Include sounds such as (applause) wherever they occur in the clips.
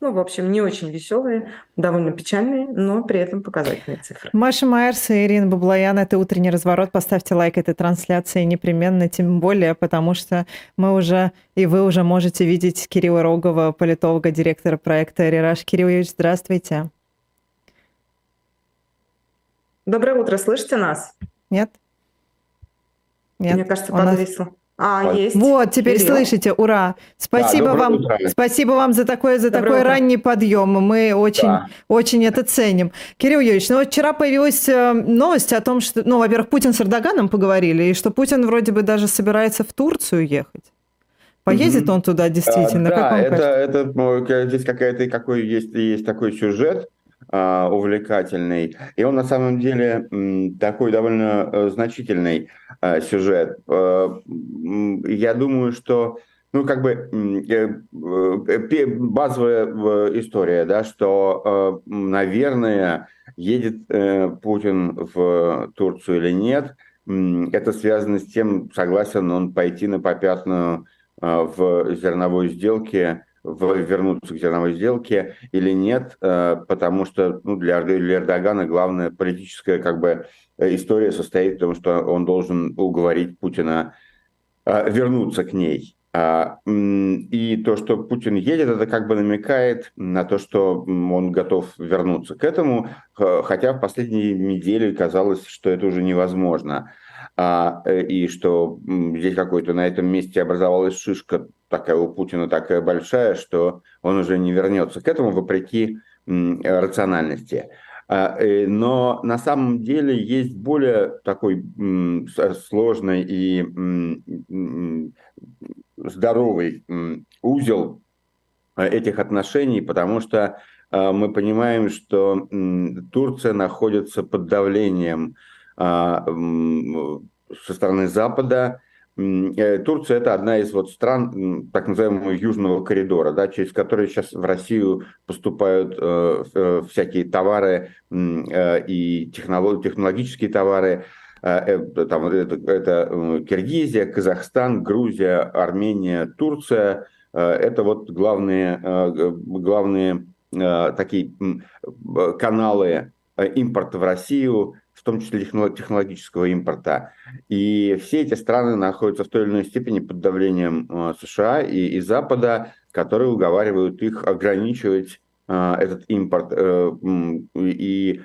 Ну, в общем, не очень веселые, довольно печальные, но при этом показательные цифры. Маша Майерс и Ирина Баблоян, это «Утренний разворот». Поставьте лайк этой трансляции непременно, тем более, потому что мы уже, и вы уже можете видеть Кирилла Рогова, политолога, директора проекта «Рераш». Кирилл Юрьевич, здравствуйте. Доброе утро, слышите нас? Нет? Нет. Мне кажется, подвисло. Нас... А, есть. Вот, теперь Кирилл. слышите, ура. Спасибо да, вам, утро. спасибо вам за такой, за такой ранний подъем. Мы очень, да. очень это ценим. Кирилл Юрьевич, ну вот вчера появилась э, новость о том, что, ну, во-первых, Путин с Эрдоганом поговорили, и что Путин вроде бы даже собирается в Турцию ехать. Поедет mm-hmm. он туда действительно? А, как да, это, это, ну, здесь какая-то, какой есть, есть такой сюжет, а, увлекательный. И он на самом деле такой довольно э, значительный а, сюжет. Э, я думаю, что ну, как бы э, базовая история, да, что, наверное, едет Путин в Турцию или нет, это связано с тем, согласен он пойти на попятную в зерновой сделке вернуться к зерновой сделке или нет, э, потому что ну, для, Эрдогана главная политическая как бы, история состоит в том, что он должен уговорить Путина э, вернуться к ней. А, и то, что Путин едет, это как бы намекает на то, что он готов вернуться к этому, хотя в последние недели казалось, что это уже невозможно. А, э, и что здесь какой-то на этом месте образовалась шишка такая у Путина такая большая, что он уже не вернется к этому вопреки рациональности. А, э, но на самом деле есть более такой сложный и здоровый узел э, этих отношений, потому что мы понимаем, что Турция находится под давлением а, со стороны Запада. Э, Турция это одна из вот стран так называемого южного коридора, да, через который сейчас в Россию поступают э, э всякие товары э, и технолог, технологические товары. Э, там, это, это Киргизия, Казахстан, Грузия, Армения, Турция. Это вот главные, главные такие каналы импорта в Россию том числе технологического импорта. И все эти страны находятся в той или иной степени под давлением э, США и, и Запада, которые уговаривают их ограничивать э, этот импорт э, и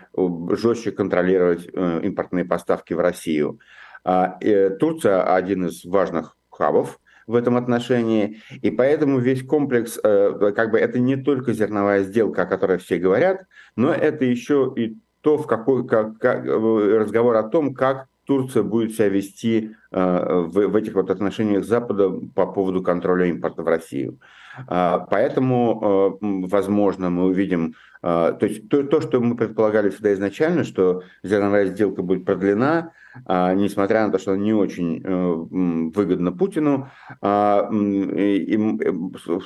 жестче контролировать импортные поставки в Россию. А, Турция один из важных хабов в этом отношении. И поэтому весь комплекс, как бы это не только зерновая сделка, о которой все говорят, но это еще и то, в какой, как, как, э, разговор о том, как Турция будет себя вести э, в, в этих вот отношениях с Западом по поводу контроля импорта в Россию. Э, поэтому, э, возможно, мы увидим, э, то есть то, то, что мы предполагали всегда изначально, что зерновая сделка будет продлена, несмотря на то, что не очень э, выгодна Путину, э, и, и,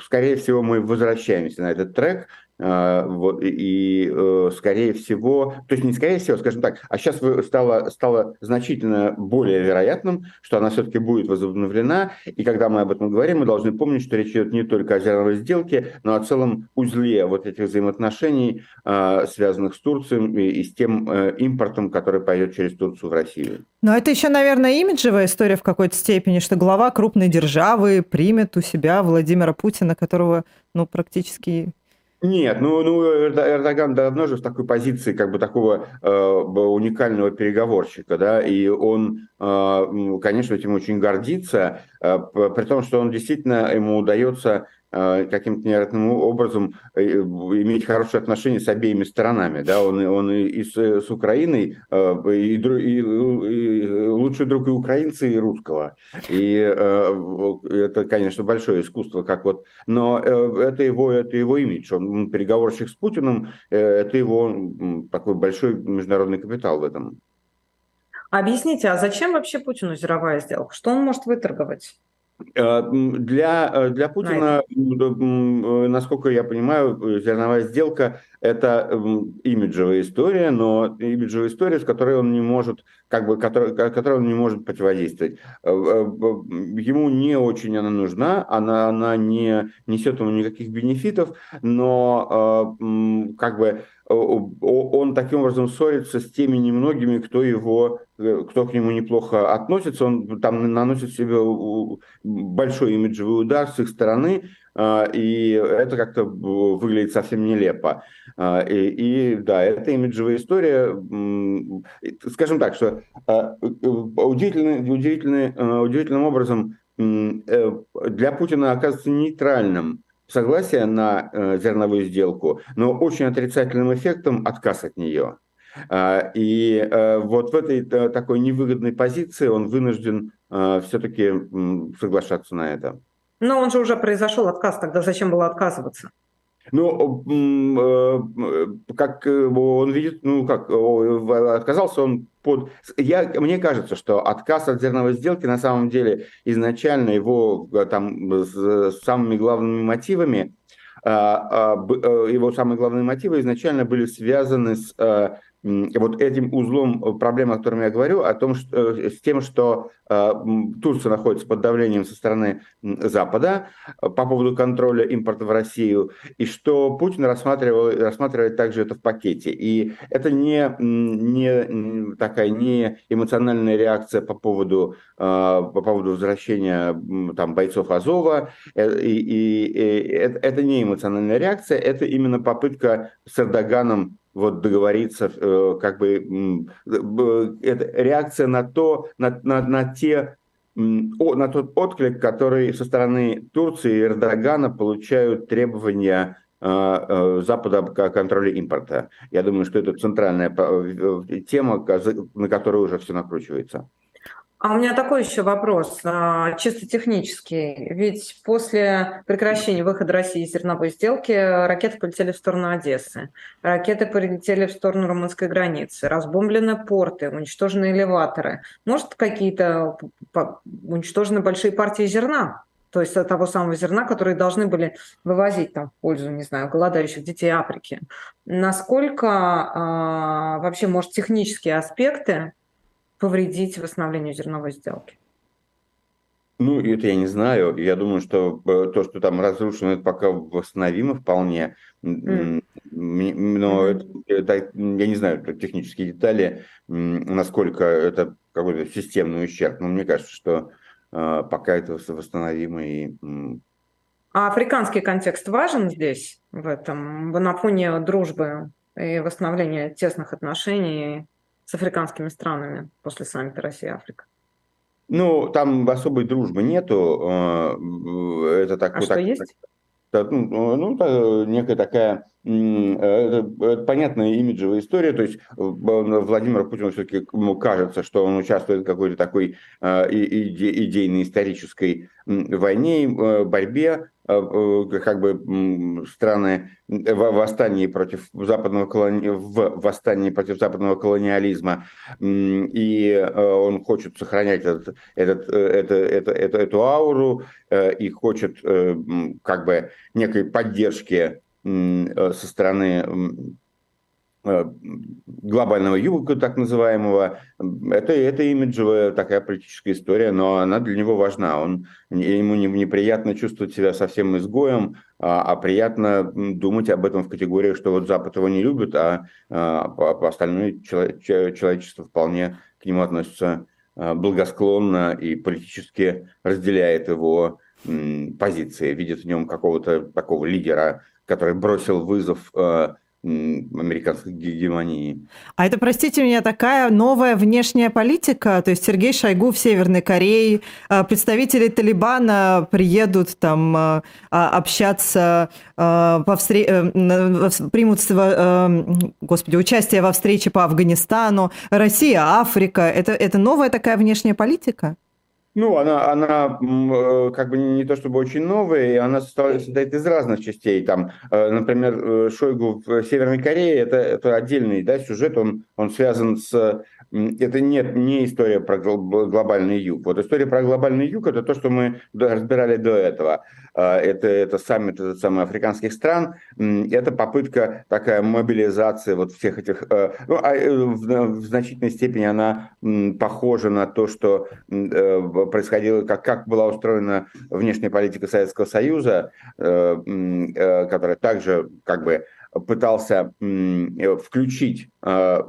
скорее всего, мы возвращаемся на этот трек, а, вот, и, э, скорее всего, то есть не скорее всего, скажем так, а сейчас стало, стало значительно более вероятным, что она все-таки будет возобновлена. И когда мы об этом говорим, мы должны помнить, что речь идет не только о зерновой сделке, но о целом узле вот этих взаимоотношений, а, связанных с Турцией и с тем э, импортом, который пойдет через Турцию в Россию. Но это еще, наверное, имиджевая история в какой-то степени, что глава крупной державы примет у себя Владимира Путина, которого ну, практически нет, ну, ну Эрдоган давно же в такой позиции как бы такого э, уникального переговорщика, да, и он, э, конечно, этим очень гордится, э, при том, что он действительно, ему удается каким-то невероятным образом э, иметь хорошие отношения с обеими сторонами. Да? Он, он и с, с Украиной, э, и, и, и лучший друг и украинца, и русского. И это, конечно, большое искусство, как вот, но это его, это его имидж. Он переговорщик с Путиным, это его такой большой международный капитал в этом. Объясните, а зачем вообще Путину зеровая сделка? Что он может выторговать? Э, для, э, для Путина, э, насколько я понимаю, зерновая сделка – это имиджевая история, но имиджевая история, с которой он не может, как бы, которой, которой он не может противодействовать. Ему не очень она нужна, она, она не несет ему никаких бенефитов, но как бы он таким образом ссорится с теми немногими, кто его, кто к нему неплохо относится, он там наносит себе большой имиджевый удар с их стороны, а, и это как-то выглядит совсем нелепо. И, и да, это имиджевая история. Скажем так, что удивительный, удивительный, удивительным образом э, для Путина оказывается нейтральным согласие на э, зерновую сделку, но очень отрицательным эффектом отказ от нее. И э, вот в этой такой невыгодной позиции он вынужден все-таки соглашаться на это. Но он же уже произошел отказ, тогда зачем было отказываться? Ну, э, как э, он видит, ну как, отказался он под... Я, мне кажется, что отказ от зерновой сделки на самом деле изначально его э, там с самыми главными мотивами, а, а, его самые главные мотивы изначально были связаны с вот этим узлом э, проблемы, о котором я говорю, о том, что, э, с тем, что э, Турция находится под давлением со стороны Запада по поводу контроля импорта в Россию, и что Путин рассматривал, рассматривает также это в пакете. И это не, не такая не эмоциональная реакция по поводу, по поводу возвращения там, бойцов Азова, и, и, и это не эмоциональная реакция, это именно попытка с Эрдоганом вот договориться, э, как бы это реакция на то, на, на, на те на тот отклик, который со стороны Турции и Эрдогана получают требования э, э, Запада о контроле импорта. Я думаю, что это центральная тема, на которую уже все накручивается. А у меня такой еще вопрос, а, чисто технический. Ведь после прекращения выхода России из зерновой сделки ракеты полетели в сторону Одессы, ракеты полетели в сторону румынской границы, разбомблены порты, уничтожены элеваторы. Может, какие-то уничтожены большие партии зерна? То есть того самого зерна, которые должны были вывозить там в пользу, не знаю, голодающих детей Африки. Насколько а, вообще, может, технические аспекты повредить восстановлению зерновой сделки? Ну, это я не знаю. Я думаю, что э, то, что там разрушено, это пока восстановимо вполне. Mm. Но это, это, я не знаю технические детали, насколько это какой-то системный ущерб. Но мне кажется, что э, пока это восстановимо и а африканский контекст важен здесь, в этом, на фоне дружбы и восстановления тесных отношений с африканскими странами после саммита Россия-Африка? Ну, там особой дружбы нету. Э, это так, а вот что так, есть? Так, ну, ну, некая такая понятная имиджевая история, то есть э, Владимир Путин все-таки ему кажется, что он участвует в какой-то такой э, идейной исторической войне, борьбе, Э, как бы страны в восстании против западного колони... в восстании против западного колониализма, и э, он хочет сохранять этот, этот, э, это, это, это, эту ауру и хочет как бы некой поддержки со стороны Э, глобального юга, так называемого, это, это имиджевая такая политическая история, но она для него важна. Он, ему не, неприятно чувствовать себя совсем изгоем, а, а приятно думать об этом в категории, что вот Запад его не любит, а, а остальное человечество вполне к нему относится а, благосклонно и политически разделяет его позиции, видит в нем какого-то такого лидера, который бросил вызов э, американской гегемонии. А это, простите меня, такая новая внешняя политика? То есть Сергей Шойгу в Северной Корее, а, представители Талибана приедут там а, а, общаться, во встр... Э, примут э, господи, участие во встрече по Афганистану, Россия, Африка. Это, это новая такая внешняя политика? Ну, она, она э, как бы не то чтобы очень новая, и она состоит из разных частей. Там, э, например, э, Шойгу в Северной Корее это, это отдельный да, сюжет, он, он связан с это нет, не история про глобальный юг. Вот история про глобальный юг – это то, что мы разбирали до этого. А, это, это саммит этот самый, африканских стран. Это попытка такая мобилизации вот всех этих… Э, ну, а э, в, в значительной степени она похожа на то, что э, происходило, как, как была устроена внешняя политика Советского Союза, которая также как бы пытался э, включить а,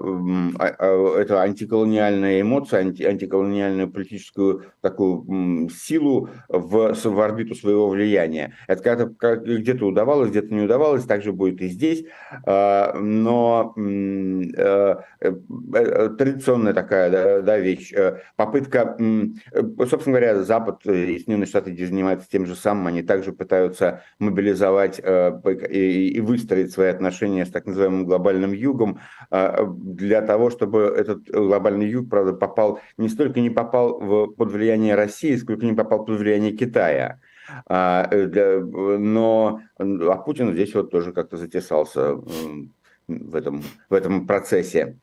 а, эту антиколониальную эмоцию, анти, антиколониальную политическую такую силу в, в орбиту своего влияния. Это как-то где-то удавалось, где-то не удавалось, так же будет и здесь. А, но э, э, традиционная такая да, вещь, попытка, собственно говоря, Запад и Соединенные Штаты занимаются тем же самым, они также пытаются мобилизовать и выстроить свои отношения с так называемым глобальным югом, а, для того, чтобы этот глобальный юг, правда, попал, не столько не попал в, под влияние России, сколько не попал под влияние Китая. А, для, но а Путин здесь вот тоже как-то затесался в этом, в этом процессе.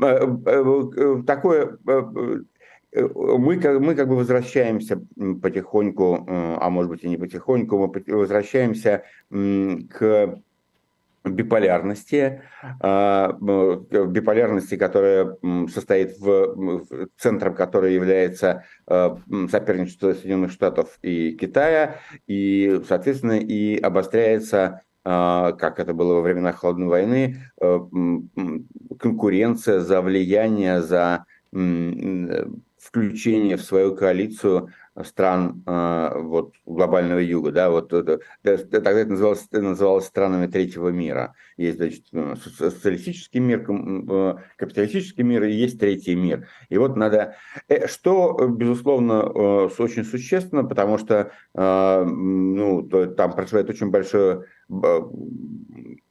А, такое мы, мы как бы возвращаемся потихоньку, а может быть и не потихоньку, мы возвращаемся к биполярности, а, биполярности, которая состоит в, центром которой является а, соперничество Соединенных Штатов и Китая, и, соответственно, и обостряется а, как это было во времена Холодной войны, конкуренция за влияние, за включение в свою коалицию стран э, вот, глобального юга, да, вот тогда это называлось, называлось странами третьего мира. Есть, значит, э, социалистический мир, э, капиталистический мир и есть третий мир. И вот надо, что, безусловно, очень существенно, потому что, ну, там происходит очень большое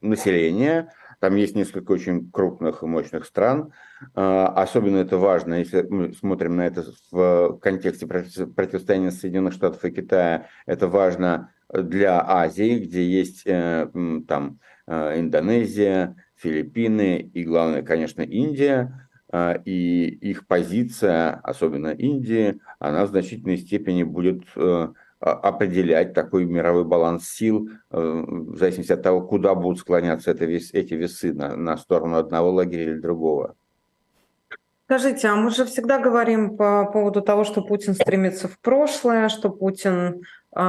население, там есть несколько очень крупных и мощных стран. А, особенно это важно, если мы смотрим на это в контексте противостояния Соединенных Штатов и Китая. Это важно для Азии, где есть э, там э, Индонезия, Филиппины и, главное, конечно, Индия. А, и их позиция, особенно Индии, она в значительной степени будет э, определять такой мировой баланс сил э, в зависимости от того, куда будут склоняться это эти весы, на, на сторону одного лагеря или другого. Скажите, а мы же всегда говорим по поводу того, что Путин стремится в прошлое, что Путин э,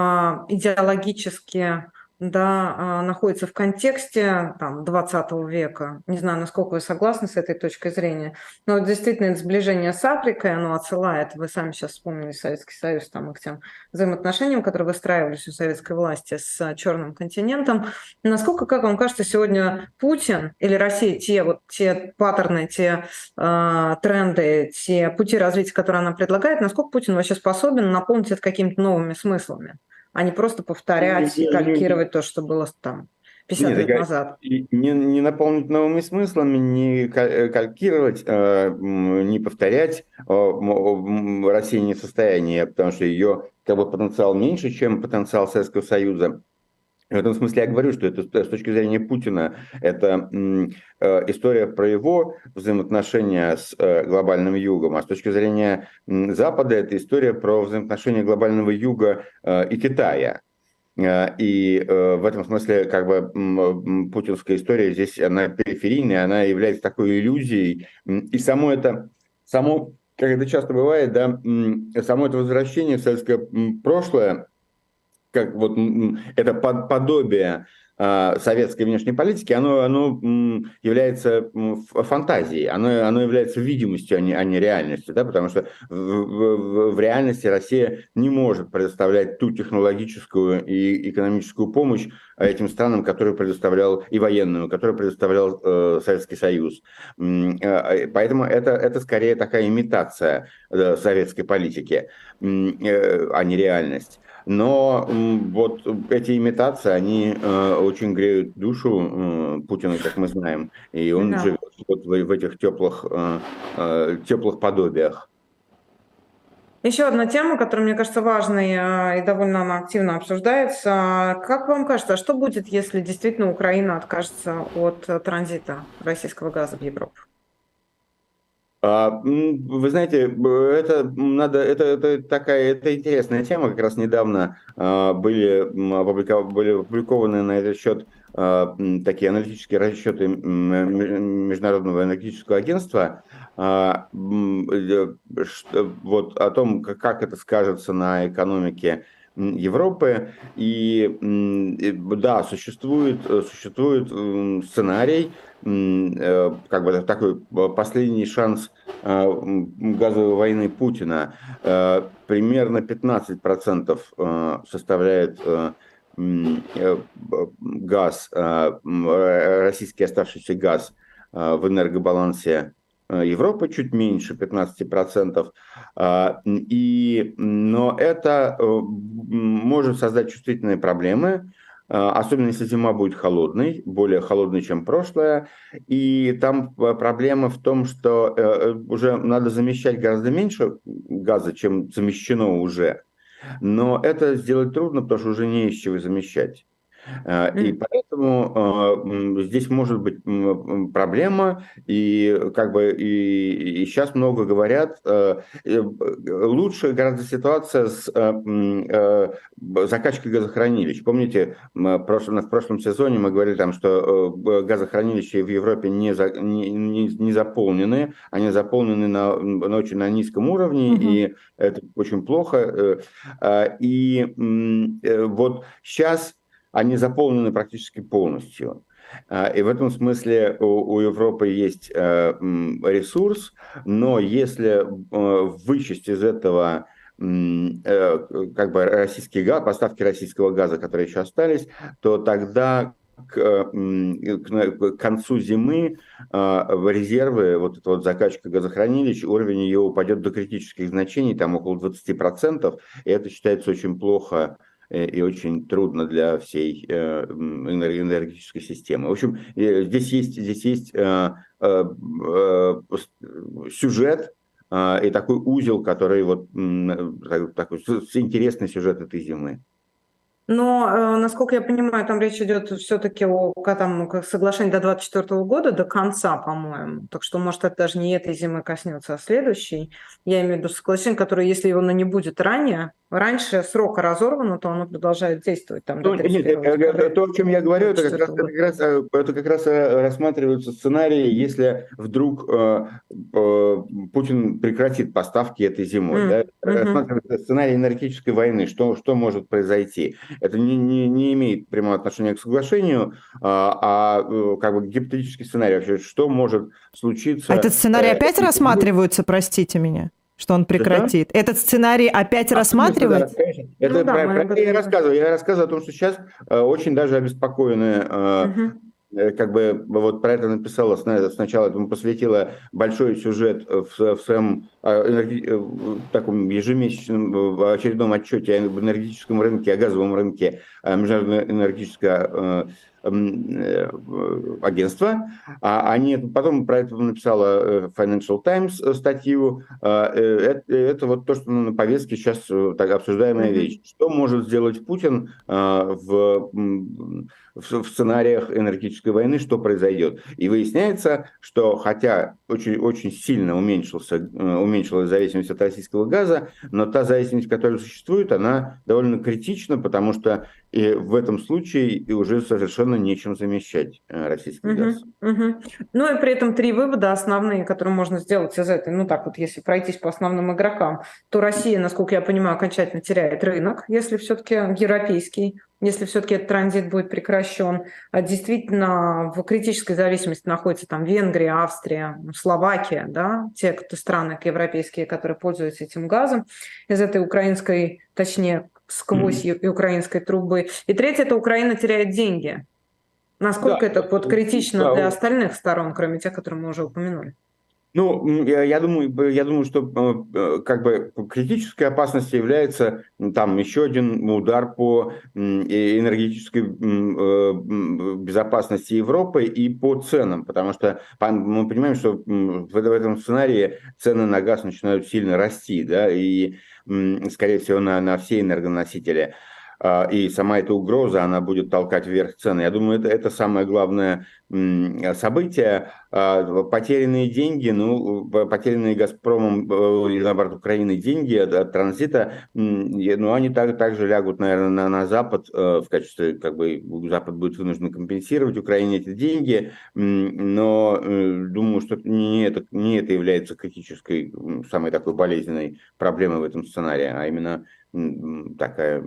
идеологически да, а, находится в контексте там, 20 века. Не знаю, насколько вы согласны с этой точкой зрения. Но действительно, это сближение с Африкой, оно отсылает, вы сами сейчас вспомнили Советский Союз, там, и к тем взаимоотношениям, которые выстраивались у советской власти с Черным континентом. Насколько, как вам кажется, сегодня Путин или Россия, те, вот, те паттерны, те э, тренды, те пути развития, которые она предлагает, насколько Путин вообще способен наполнить это какими-то новыми смыслами? А не просто повторять и калькировать то, что было там 50 Нет, лет назад. Не, не наполнить новыми смыслами, не э, калькировать, э, не повторять. Россия не в состоянии, потому что ее как бы, потенциал меньше, чем потенциал Советского Союза. В этом смысле я говорю, что это с точки зрения Путина, это э, история про его взаимоотношения с э, глобальным югом, а с точки зрения Запада это история про взаимоотношения глобального юга э, и Китая. И в этом смысле как бы путинская история здесь, она периферийная, она является такой иллюзией. И само это, само, как это часто бывает, да, само это возвращение в советское прошлое, как вот это подобие а, советской внешней политики, оно, оно является фантазией, оно, оно является видимостью, а не, а не реальностью, да, потому что в, в, в реальности Россия не может предоставлять ту технологическую и экономическую помощь этим странам, которую предоставлял и военную, которую предоставлял э, Советский Союз. Э, поэтому это, это скорее такая имитация э, советской политики, э, а не реальность. Но вот эти имитации, они э, очень греют душу э, Путина, как мы знаем, и он да. живет вот в, в этих теплых, э, э, теплых подобиях. Еще одна тема, которая, мне кажется, важной а, и довольно она активно обсуждается. Как вам кажется, а что будет, если действительно Украина откажется от транзита российского газа в Европу? А, вы знаете, это надо, это, это такая, это интересная тема. Как раз недавно а, были, были опубликованы на этот счет а, такие аналитические расчеты Международного энергетического агентства. Э, вот о том, как это скажется на экономике Европы. И да, существует, существует сценарий, э, как бы такой последний шанс э, газовой войны Путина. Примерно 15% составляет газ, российский оставшийся газ в энергобалансе Э, Европа чуть меньше, 15%. А, и, но это э, может создать чувствительные проблемы, э, особенно если зима будет холодной, более холодной, чем прошлая. И там проблема в том, что уже надо замещать гораздо меньше газа, чем замещено уже. Но это сделать трудно, потому что уже не из чего замещать. Э, и поэтому э, здесь может быть проблема, и как бы и, и сейчас много говорят, э, лучше гораздо ситуация с закачкой газохранилищ. Помните, в прошлом, в прошлом сезоне мы говорили там, что газохранилища в Европе не, за, не, не, не заполнены, они заполнены на, на очень на низком уровне, угу. и это очень плохо. И вот сейчас они заполнены практически полностью. А, и в этом смысле у, Европы есть э, ресурс, но если э, вычесть из этого э, как бы российский газ, поставки российского газа, которые еще остались, то тогда к, к концу зимы резервы, вот эта вот закачка газохранилищ, уровень ее упадет до критических значений, там около 20%, и это считается очень плохо и очень трудно для всей э, энергетической системы. В общем, э, здесь есть, здесь есть сюжет и такой узел, который вот такой интересный сюжет этой зимы. Но, э, насколько я понимаю, там речь идет все-таки о там, соглашении до 2024 года, до конца, по-моему. Так что, может, это даже не этой зимы коснется, а следующей. Я имею в виду соглашение, которое, если его не будет ранее, раньше срока разорвано, то оно продолжает действовать. Там, ну, нет, это, то, о чем я говорю, это как, раз, это, как раз, э, это как раз э, рассматриваются сценарии, если вдруг э, э, Путин прекратит поставки этой зимой. Mm, да? mm-hmm. Рассматривается сценарий энергетической войны, что, что может произойти. Это не, не, не имеет прямого отношения к соглашению, а, а э, как бы гипотетический сценарий вообще, что может случиться. А этот сценарий э, опять рассматривается, простите меня? что он прекратит. Это? Этот сценарий опять а, рассматривается? Да, это ну, про, да, про, я рассказываю. Я рассказываю о том, что сейчас э, очень даже обеспокоены э, угу. Э, как бы вот про это написала сначала, этому посвятила большой сюжет в, в своем а. Э, таком ежемесячном очередном отчете об энергетическом рынке, о газовом рынке Международное энергетическое э, агентство. А они потом про это написала Financial Times статью. Это, это вот то, что на повестке сейчас так обсуждаемая вещь. Что может сделать Путин в в, сценариях энергетической войны, что произойдет. И выясняется, что хотя очень, очень сильно уменьшился, э, уменьшилась зависимость от российского газа, но та зависимость, которая существует, она довольно критична, потому что и в этом случае уже совершенно нечем замещать э, российский угу, газ. Угу. Ну и при этом три вывода основные, которые можно сделать из этой, ну так вот, если пройтись по основным игрокам, то Россия, насколько я понимаю, окончательно теряет рынок, если все-таки европейский если все-таки этот транзит будет прекращен. А действительно, в критической зависимости находится там Венгрия, Австрия, Словакия, да, те кто, страны европейские, которые пользуются этим газом из этой украинской, точнее, сквозь mm-hmm. украинской трубы. И третье – это Украина теряет деньги. Насколько да, это вот критично да, для остальных сторон, кроме тех, которые мы уже упомянули? Ну, я, думаю, я думаю, что э, как бы критической опасностью является там еще один удар по энергетической э, безопасности Европы и по ценам, потому что мы понимаем, что в этом сценарии цены на газ начинают сильно расти, да, и скорее всего, на, на все энергоносители. А, и сама эта угроза, она будет толкать вверх цены. Я думаю, это, это самое главное событие. А, потерянные деньги, ну, потерянные «Газпромом» э, или, наоборот, Украиной деньги от транзита, ну, они так, также лягут, наверное, на, на Запад э, в качестве, как бы, Запад будет вынужден компенсировать Украине эти деньги, но э, думаю, что не это, не это является критической, самой такой болезненной проблемой в этом сценарии, а именно такая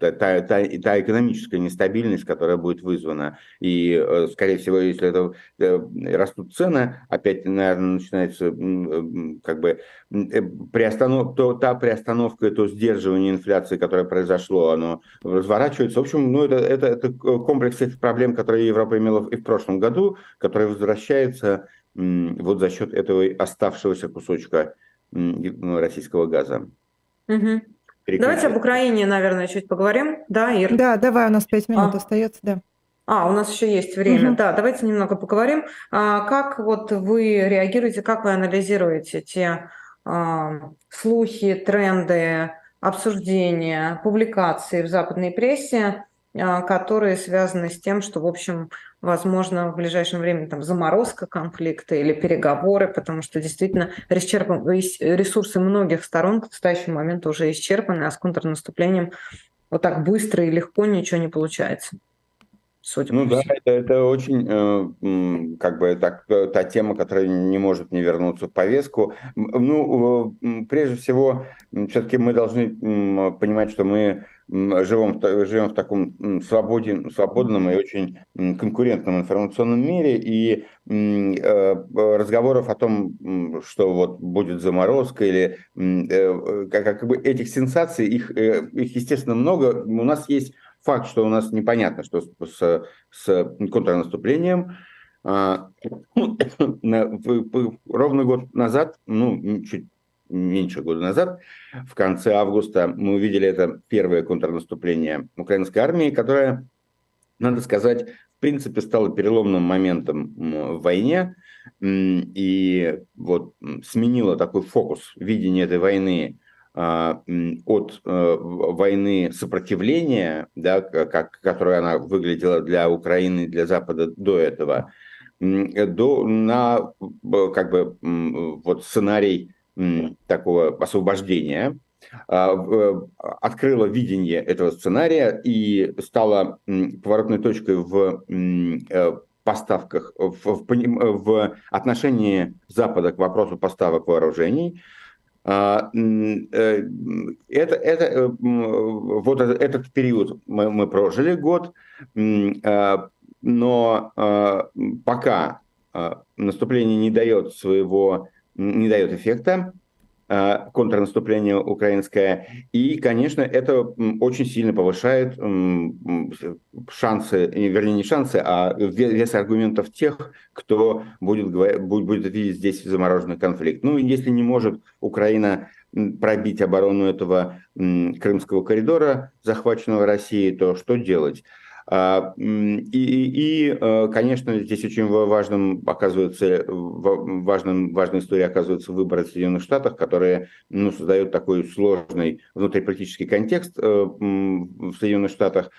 та, та, та, экономическая нестабильность, которая будет вызвана. И, э, скорее всего, если это э, растут цены, опять, наверное, начинается как бы э, приостанов, то та приостановка, то сдерживание инфляции, которое произошло, оно разворачивается. В общем, ну, это, это, это комплекс этих проблем, которые Европа имела и в прошлом году, который возвращается вот за счет этого оставшегося кусочка российского газа. Угу. Давайте об Украине, наверное, чуть поговорим. Да, Ир? Да, давай, у нас пять минут а. остается, да. А, у нас еще есть время. Угу. Да, давайте немного поговорим. А, как вот вы реагируете, как вы анализируете те а, слухи, тренды, обсуждения, публикации в западной прессе, а, которые связаны с тем, что, в общем, возможно, в ближайшем времени там заморозка конфликта или переговоры, потому что действительно ресурсы многих сторон к настоящему моменту уже исчерпаны, а с контрнаступлением вот так быстро и легко ничего не получается. Судя ну да, это, это очень, э, как бы, так, та тема, которая не может не вернуться в повестку. Ну, э, прежде всего, все-таки мы должны понимать, что мы живем, живем в таком свободе, свободном и очень конкурентном информационном мире, и э, разговоров о том, что вот будет заморозка или э, как, как бы этих сенсаций, их, э, их естественно много. У нас есть факт, что у нас непонятно, что с, с контрнаступлением. А, (coughs) ровно год назад, ну, чуть меньше года назад, в конце августа, мы увидели это первое контрнаступление украинской армии, которое, надо сказать, в принципе, стало переломным моментом в войне и вот сменило такой фокус видения этой войны а, от э, войны сопротивления, да, как, которая она выглядела для Украины, для Запада до этого, до, на как бы вот сценарий такого освобождения, а, э, открыла видение этого сценария и стала поворотной точкой в э, поставках, в, в, в отношении Запада к вопросу поставок вооружений. А, э, это, это, вот этот период мы, мы прожили год, но пока наступление не дает своего не дает эффекта а, контрнаступление украинское. И, конечно, это очень сильно повышает шансы, вернее, не шансы, а вес аргументов тех, кто будет, будет видеть здесь замороженный конфликт. Ну, если не может Украина пробить оборону этого крымского коридора, захваченного Россией, то что делать? А, и, и, э, конечно, здесь очень важным оказывается, важным, важной историей оказывается выборы в Соединенных Штатах, которые ну, создают такой сложный внутриполитический контекст э, в Соединенных Штатах,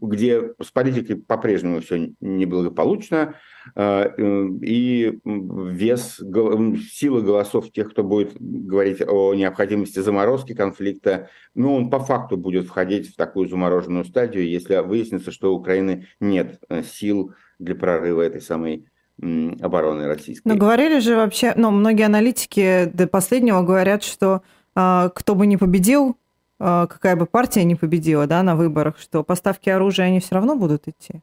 где с политикой по-прежнему все неблагополучно, э, и вес, сила голосов тех, кто будет говорить о необходимости заморозки конфликта, ну, он по факту будет входить в такую замороженную стадию, если выяснится, что у Украины нет э, сил для прорыва этой самой обороны российской. Но говорили же вообще, ну, многие аналитики до последнего говорят, что э, кто бы не победил, э, какая бы партия не победила, да, на выборах, что поставки оружия, они все равно будут идти.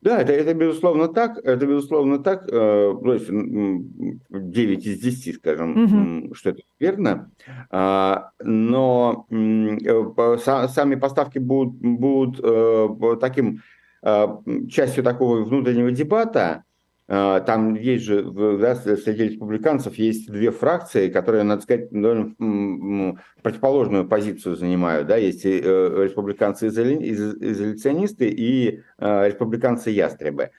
Да, это, это безусловно так, это безусловно так, э, то есть 9 из 10, скажем, угу. что это верно, а, но э, сами поставки будут, будут э, таким частью такого внутреннего дебата, там есть же, да, среди республиканцев есть две фракции, которые, надо сказать, довольно противоположную позицию занимают. Да? Есть э, республиканцы-изоляционисты и э, республиканцы-ястребы.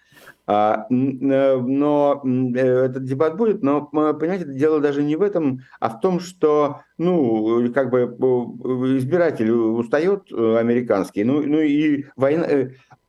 А, но этот дебат будет, но, понимаете, дело даже не в этом, а в том, что, ну, как бы избиратель устает американский, ну, ну и война,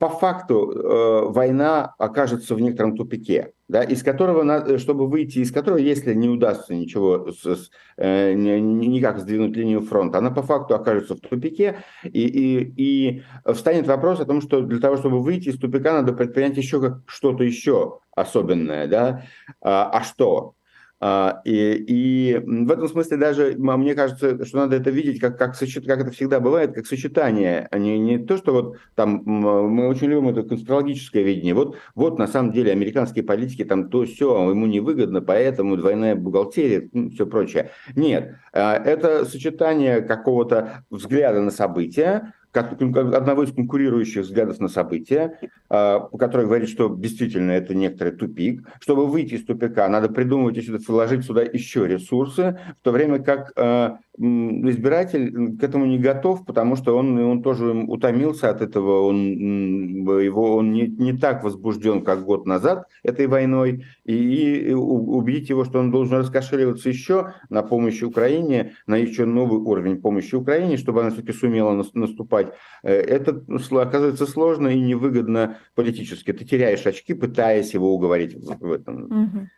по факту э, война окажется в некотором тупике, да, из которого, надо, чтобы выйти из которого, если не удастся ничего, с, с, э, никак сдвинуть линию фронта, она по факту окажется в тупике, и, и, и встанет вопрос о том, что для того, чтобы выйти из тупика, надо предпринять еще что-то еще особенное, да, а, а что? А, и, и в этом смысле даже мне кажется, что надо это видеть как, как, сочет, как это всегда бывает, как сочетание, а не, не то, что вот там мы очень любим это конспирологическое видение. Вот, вот на самом деле американские политики там то все, ему невыгодно, поэтому двойная бухгалтерия, все прочее. Нет, а, это сочетание какого-то взгляда на события, одного из конкурирующих взглядов на события, а, который говорит, что действительно это некоторый тупик. Чтобы выйти из тупика, надо придумывать и вложить сюда еще ресурсы, в то время как а, избиратель к этому не готов, потому что он, он тоже утомился от этого, он, его, он не, не так возбужден, как год назад этой войной, и, и убедить его, что он должен раскошеливаться еще на помощь Украине, на еще новый уровень помощи Украине, чтобы она все-таки сумела наступать, э, это оказывается сложно и невыгодно политически. Ты теряешь очки, пытаясь его уговорить в этом.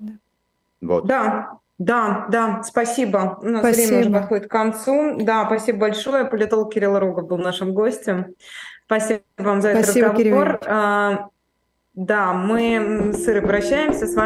Угу. Вот. Да, да, да, спасибо. У нас спасибо. время уже подходит к концу. Да, спасибо большое. Политолог Кирилл Рогов был нашим гостем. Спасибо вам за спасибо, этот разговор. Кирилл. А, да, мы с Ирой прощаемся с вами.